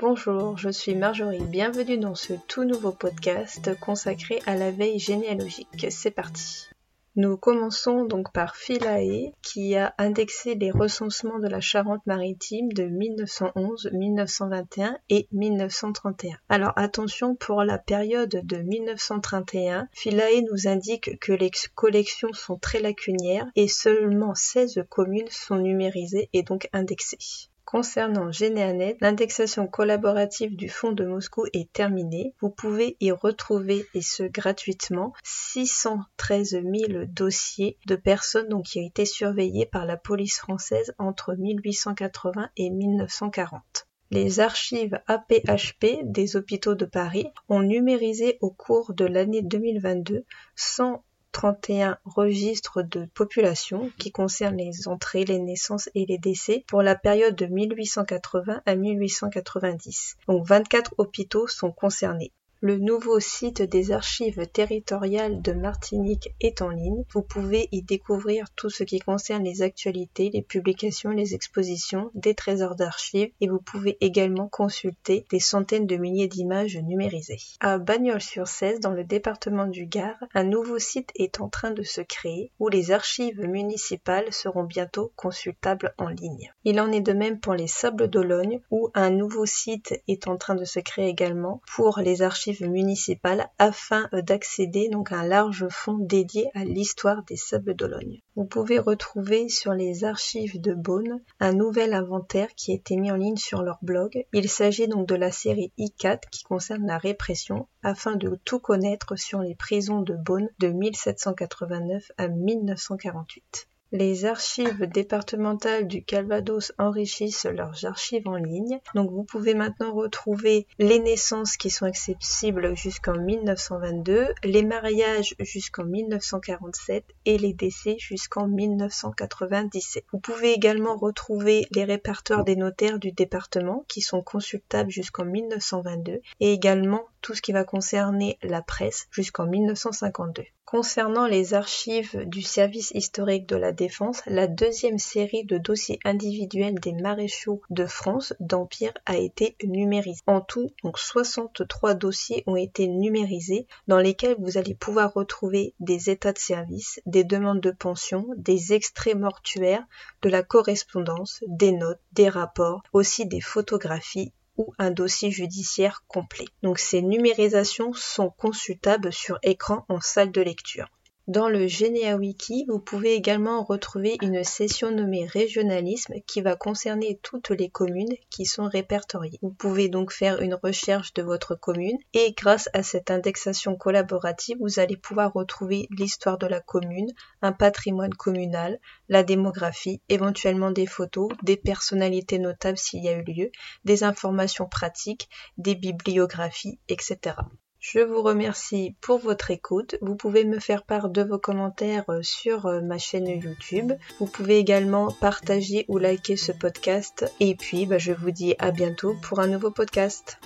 Bonjour, je suis Marjorie, bienvenue dans ce tout nouveau podcast consacré à la veille généalogique. C'est parti. Nous commençons donc par Philae qui a indexé les recensements de la Charente-Maritime de 1911, 1921 et 1931. Alors attention pour la période de 1931, Philae nous indique que les collections sont très lacunières et seulement 16 communes sont numérisées et donc indexées. Concernant Généanet, l'indexation collaborative du fonds de Moscou est terminée. Vous pouvez y retrouver, et ce gratuitement, 613 000 dossiers de personnes qui ont été surveillées par la police française entre 1880 et 1940. Les archives APHP des hôpitaux de Paris ont numérisé au cours de l'année 2022 100 31 registres de population qui concernent les entrées, les naissances et les décès pour la période de 1880 à 1890. Donc 24 hôpitaux sont concernés. Le nouveau site des archives territoriales de Martinique est en ligne. Vous pouvez y découvrir tout ce qui concerne les actualités, les publications, les expositions, des trésors d'archives et vous pouvez également consulter des centaines de milliers d'images numérisées. À Bagnols-sur-Cèze, dans le département du Gard, un nouveau site est en train de se créer où les archives municipales seront bientôt consultables en ligne. Il en est de même pour les Sables d'Ologne où un nouveau site est en train de se créer également pour les archives municipales afin d'accéder donc à un large fonds dédié à l'histoire des Sables d'Ologne. Vous pouvez retrouver sur les archives de Beaune un nouvel inventaire qui a été mis en ligne sur leur blog. Il s'agit donc de la série I4 qui concerne la répression afin de tout connaître sur les prisons de Beaune de 1789 à 1948. Les archives départementales du Calvados enrichissent leurs archives en ligne. Donc vous pouvez maintenant retrouver les naissances qui sont accessibles jusqu'en 1922, les mariages jusqu'en 1947 et les décès jusqu'en 1997. Vous pouvez également retrouver les répertoires des notaires du département qui sont consultables jusqu'en 1922 et également tout ce qui va concerner la presse jusqu'en 1952. Concernant les archives du service historique de la défense, la deuxième série de dossiers individuels des maréchaux de France d'Empire a été numérisée. En tout, donc 63 dossiers ont été numérisés dans lesquels vous allez pouvoir retrouver des états de service, des demandes de pension, des extraits mortuaires, de la correspondance, des notes, des rapports, aussi des photographies ou un dossier judiciaire complet. Donc ces numérisations sont consultables sur écran en salle de lecture. Dans le GeneaWiki, vous pouvez également retrouver une session nommée Régionalisme qui va concerner toutes les communes qui sont répertoriées. Vous pouvez donc faire une recherche de votre commune et grâce à cette indexation collaborative, vous allez pouvoir retrouver l'histoire de la commune, un patrimoine communal, la démographie, éventuellement des photos, des personnalités notables s'il y a eu lieu, des informations pratiques, des bibliographies, etc. Je vous remercie pour votre écoute. Vous pouvez me faire part de vos commentaires euh, sur euh, ma chaîne YouTube. Vous pouvez également partager ou liker ce podcast. Et puis, bah, je vous dis à bientôt pour un nouveau podcast.